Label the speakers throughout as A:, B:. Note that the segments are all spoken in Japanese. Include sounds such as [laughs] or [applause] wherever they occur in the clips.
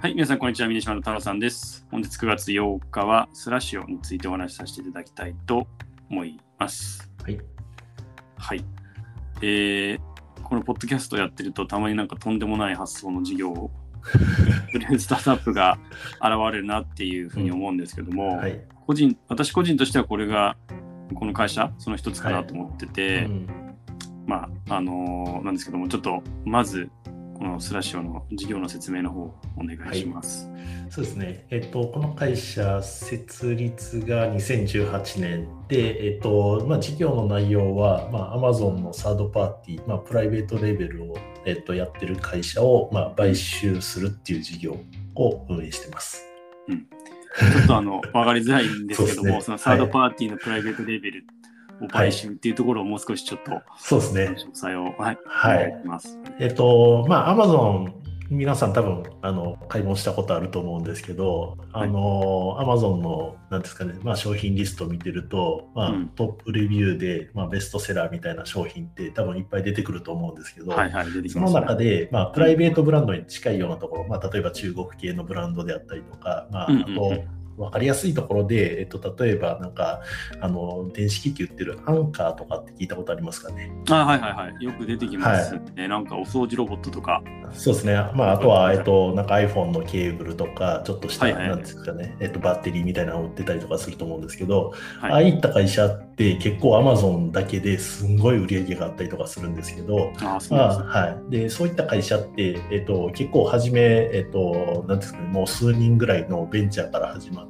A: はい、皆さん、こんにちは。峰島の太郎さんです。本日9月8日は、スラッシュについてお話しさせていただきたいと思います。
B: はい。
A: はい。えー、このポッドキャストやってると、たまになんかとんでもない発想の事業を、[laughs] するスタートアップが現れるなっていうふうに思うんですけども、
B: はい。
A: 個人、私個人としてはこれが、この会社、その一つかなと思ってて、
B: うん
A: まあ、あのーなんですけども、ちょっと、まず、このスラッシュの事業の説明の方、お願いします。
B: そうですね。えっと、この会社、設立が2018年で、えっと、まあ、事業の内容は、まあ、Amazon のサードパーティー、まあ、プライベートレベルを、えっと、やってる会社を、まあ、買収するっていう事業を運営してます。
A: ちょっとあの分かりづらいんですけども、[laughs] そ
B: ね
A: のサードパーティーのプライベートレベルを買収っていうところをもう少しちょっと
B: そうですね。
A: 詳細を、はい、
B: はい。えっと、まあ、Amazon、皆さん多分、あの、買い物したことあると思うんですけど、あの、Amazon の、なんですかね、まあ、商品リストを見てると、まあ、
A: うん。
B: トップレビューで、まあ、ベストセラーみたいな商品って多分いっぱい出てくると思うんですけど、
A: はいはい、出てき
B: その。中で、まあ、プライベートブランドに近いようなところ、まあ、例えば中国系のブランドであったりとか、まあ、あ
A: うんうんうん。
B: と、分かりやすいところで、えっと、例えば、なんか、あの、電子機器売ってるアンカーとかって聞いたことありますかね？
A: あはいはいはい。よく出てきますね。なんかお掃除ロボットとか。
B: そうですね。まあ、あとは、えっと、なんか iPhone のケーブルとか、ちょっとした、
A: はいはい
B: なんですかね、えっと、バッテリーみたいなのを売ってたりとかすると思うんですけど、ああ
A: はい。
B: いった会社って結構 Amazon だけですんごい売り上げがあったりとかするんですけど、
A: あそう
B: あ。はい、でそういった会社って、えっと、結構初め、えっと、なんですかね、もう数人ぐらいのベンチャーから始まって、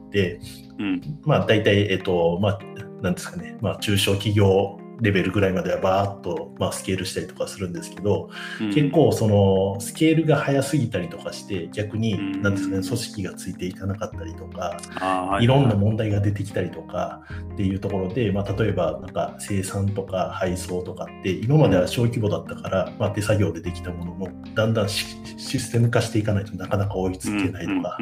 A: うん。
B: まあ、大体、えっと、まあ、なんですかね、まあ、中小企業レベルぐらいまではバーッと、まあ、スケールしたりとかするんですけど、
A: うん。
B: 結構そのスケールが早すぎたりとかして逆に
A: うん。
B: 何ですかね組織がついていかなかったりとか
A: あはい
B: ろんな問題が出てきたりとかっていうところで、まあ、例えばなんか生産とか配送とかって今までは小規模だったから、まあ、手作業でできたものもだんだんシシステム化していかないとなかなか追いつけないとか、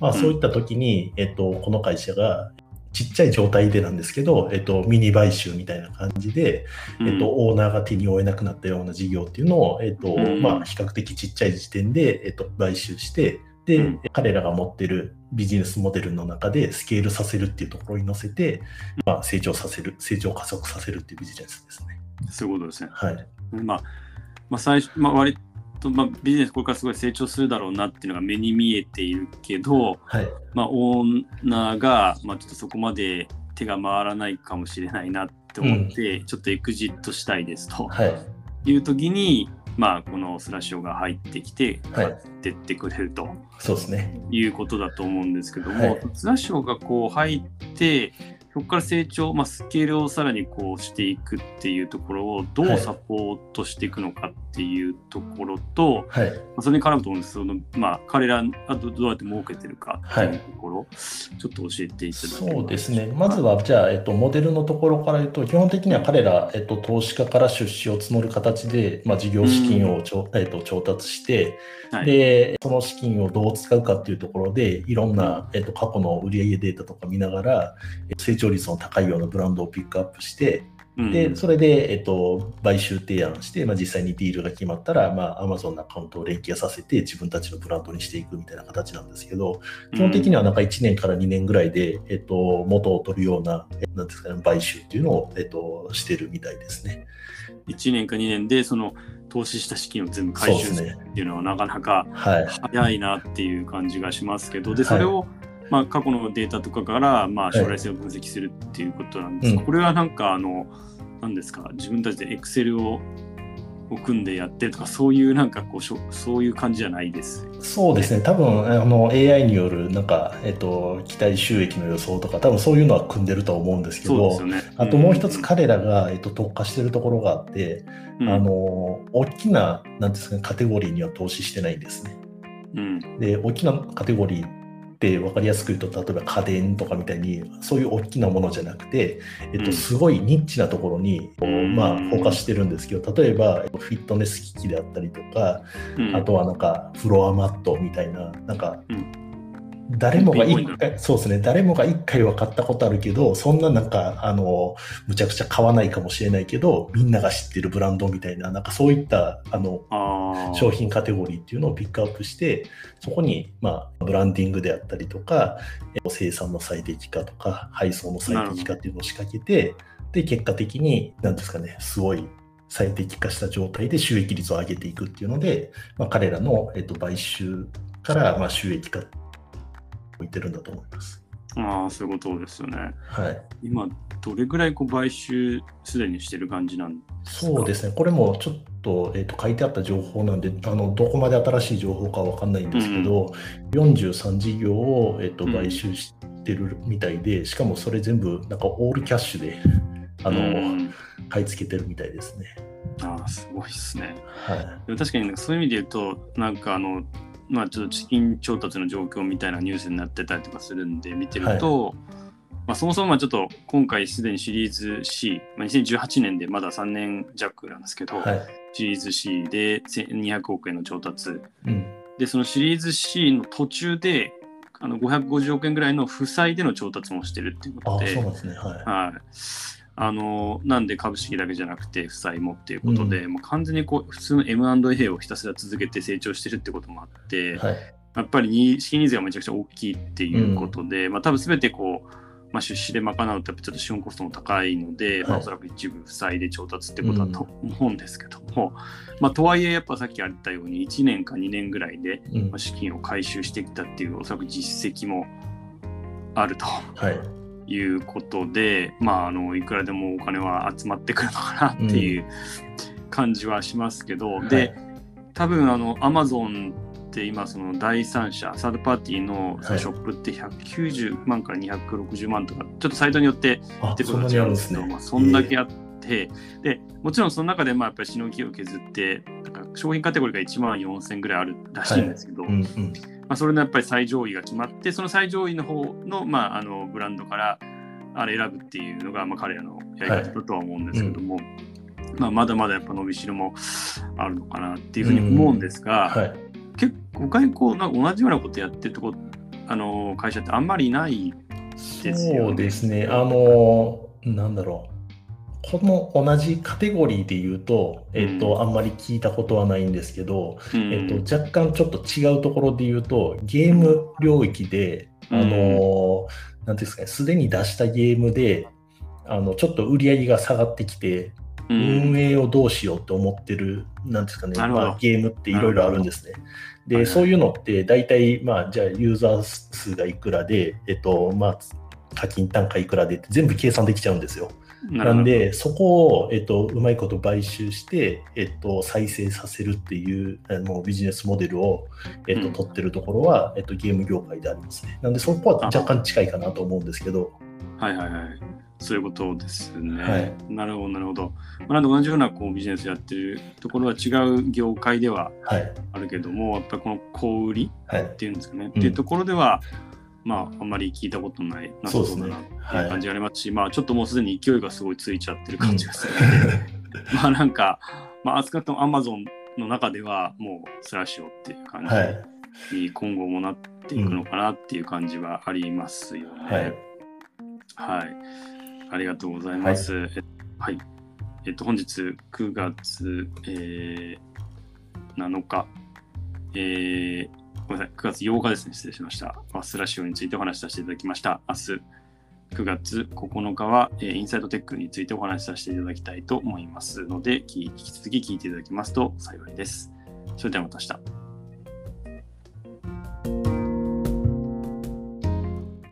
B: まあ、そういった時に、えっと、この会社がちっちゃい状態でなんですけど、えっと、ミニ買収みたいな感じで、えっと、オーナーが手に負えなくなったような事業っていうのを、えっと
A: うん
B: まあ、比較的ちっちゃい時点で、えっと、買収してで、
A: うん
B: 彼らが持ってるビジネスモデルの中でスケールさせるっていうところに乗せて、まあ、成長させる成長加速させるっていうビジネスですね。
A: そういうことですね。
B: はい、
A: まあ、まあ、最初、まあ、割と、まあ、ビジネスこれからすごい成長するだろうなっていうのが目に見えているけど、
B: はい。
A: まあ、オーナーが、まあ、ちょっとそこまで手が回らないかもしれないなって思って、ちょっとエクジットしたいですと
B: はい。
A: いう時に、まあ、このスラッシュが入ってきて、
B: はい。
A: 買ってってくれると
B: そうですね。
A: いうことだと思うんですけども、
B: はい。
A: スラッシュがこう入って、そこから成長、まあ、スケールをさらにこうしていくっていうところをど
B: はい
A: うサポートしていくのかっていうところと、
B: はい。
A: まあそれに絡むと思うんですけど、そのまあ、彼らがどどうやって儲けてるかっていうところ、ちょっと教えていただけます
B: そうですね。まずは、じゃあ、えっと、モデルのところから言うと、基本的には彼ら、えっと、投資家から出資を募る形で、まあ、事業資金をちょ、えっと、調達して、
A: はい。
B: で、その資金をどう使うかっていうところで、いろんな、えっと、過去の売上データとか見ながら、え成長率の高いようなブランドをピックアップして、
A: うん
B: で、それで、えっと、買収提案して、まあ、実際にディールが決まったら、まあ、Amazon のアカウントを連携させて、自分たちのブランドにしていくみたいな形なんですけど、基本的にはなんか1年から2年ぐらいで、えっと、元を取るような、えなんですかね、買収っていうのを、えっと、してるみたいですね。
A: 1年か2年でその投資した資金を全部回収するっていうのはなかなか
B: はい。
A: 早いなっていう感じがしますけど、で、
B: はい
A: それを、まあ、過去のデータとかから、まあ、
B: い。
A: 将来性を分析するっていうことなんです。が、
B: うん。
A: これはなんか、あの、何ですか、自分たちで Excel をを組んでやってるとか、そういうなんかこうしょ、そういう感じじゃないです。
B: そうですね、多分あの AI によるなんか、えっと、期待収益の予想とか、多分そういうのは組んでると思うんですけど
A: そうですよ、ね。
B: あともう一つ
A: ん。
B: 彼らが、えっと、特化してるところがあって、
A: うん。
B: あの大きななんですか、ね、カテゴリーには投資してないんですね。
A: うん、
B: で、大きなカテゴリーって分かりやすく言うと、例えば家電とかみたいに、そういう大きなものじゃなくて、えっ
A: うん。
B: と、すごいニッチなところに、こう
A: うん。
B: まあ、フォーカスしてるんですけど、例えば、えっとフィットネス機器であったりとか、
A: うん。
B: あとはなんかフロアマットみたいな、なんか、
A: うん
B: 誰もが一回、そうですね、誰もが一回は買ったことあるけど、そんななんか、あの、むちゃくちゃ買わないかもしれないけど、みんなが知ってるブランドみたいな、なんかそういった、あの、
A: あ
B: 商品カテゴリーっていうのをピックアップして、そこに、まあ、ブランディングであったりとか、生産の最適化とか、配送の最適化っていうのを仕掛けて、で、結果的に、なんですかね、すごい最適化した状態で収益率を上げていくっていうので、まあ、彼らの、えっと、買収からまあ収益化置いてるんだと思います。
A: ああ、そういうことですよね。
B: はい。
A: 今、どれぐらいこう買収すでにしてる感じなんです
B: か？そうですね。これもちょっと,、えー、と書いてあった情報なんで、あのどこまで新しい情報かわかんないんですけど、うん、43事業を、えー、と買収してるみたいで、うん、しかもそれ全部なんかオールキャッシュであの、うん、買い付けてるみたいですね。
A: ああ、すごいですね。
B: はい、
A: 確かにそういう意味で言うと、なんかあの、まあ、ちょっと資金調達の状況みたいなニュースになってたりとかするんで見てると、はい、まあ、そもそもちょっと今回すでにシリーズ C、まあ、2018年でまだ3年弱なんですけど、はい、シリーズ C で200億円の調達、
B: うん、
A: でそのシリーズ C の途中であの550億円ぐらいの負債での調達もしてるっていうことで。
B: そうなんですね。はい、
A: はいあのなんで株式だけじゃなくて負債もっていうことで、うん、もう完全にこう普通の M&A をひたすら続けて成長してるってこともあって、
B: はい、
A: やっぱり資金ニーズがめちゃくちゃ大きいっていうことで、うん、まあ、多分全てこう、まあ、出資で賄うとやっぱちょっと資本コストも高いので、はい、まあ、おそらく一部負債で調達ってことだと思うんですけども、うん、まあ、とはいえやっぱさっきあったように1年か2年ぐらいで、ま資金を回収してきたっていうおそらく実績もあると。
B: はい
A: いうことで、まあ、あのいくらでもお金は集まってくるのかなっていう感じはしますけど、うん、で、多分あのアマゾンって今その第三者サードパーティーのショップって190万から260万とか、はい、ちょっとサイトによって
B: ってことが違うんですけど、
A: まあ、そんだけあって、でもちろんその中でまあやっぱりしのぎを削ってなんか商品カテゴリーが1万4000ぐらいあるらしいんですけど、はい。うんうんまあ、それのやっぱり最上位が決まってその最上位の方の,、まあ、あのブランドからあれ選ぶっていうのが、まあ、彼らのやり方だとは思うんですけども、はい。うん、まあ、まだまだやっぱ伸びしろもあるのかなっていうふうに思うんですが、
B: はい、
A: 結構他にこうなんか同じようなことやってるとこあの会社ってあんまりいないですよね。
B: そうですね。あのなんだろうこの同じカテゴリーで言うと、えっと、うん、あんまり聞いたことはないんですけど、うん、えっと、若干ちょっと違うところで言うと、ゲーム領域で、あの、なんですかね、すでに出したゲームで、あの、ちょっと売り上げが下がってきて、運営をどうしようと思ってる、なんですかね、まあ、ゲームっていろいろあるんですね。で、そういうのって、大体、まあ、じゃあ、ユーザー数がいくらで、えっと、まあ、課金単価いくらでって全部計算できちゃうんですよ。なんで、そこを、えっと、うまいこと買収して、えっと、再生させるっていうあのビジネスモデルを、えっと、取ってるところは、えっと、ゲーム業界でありますね。なんで、そこは若干近いかなと思うんですけど。
A: はいはいはい。そういうことですね。
B: はい、
A: なるほど、なるほど。まあ、なんで同じようなこうビジネスやってるところは違う業界ではあるけども、はい、やっぱりこの小売りっていうんですかね、はい、っていうところでは、まあ、あんまり聞いたことないなそうだなっていう感じがありますし、すねはい、まあ、ちょっともうすでに勢いがすごいついちゃってる感じがするので、う [laughs] ん、まあなんか、まあ、扱ってもアマゾンの中ではもうスラッシュをっていう感じに今後もなっていくのかなっていう感じはありますよね。はい。はい、ありがとうございます。はい。はい、えっと、本日9月、えー、7日、えー、ごめんなさい、9月8日ですね、失礼しました。バスラシオについてお話しさせていただきました。明日、9月9日は、えー、インサイトテックについてお話しさせていただきたいと思いますので、引き続き聞いていただきますと幸いです。それではまた明日。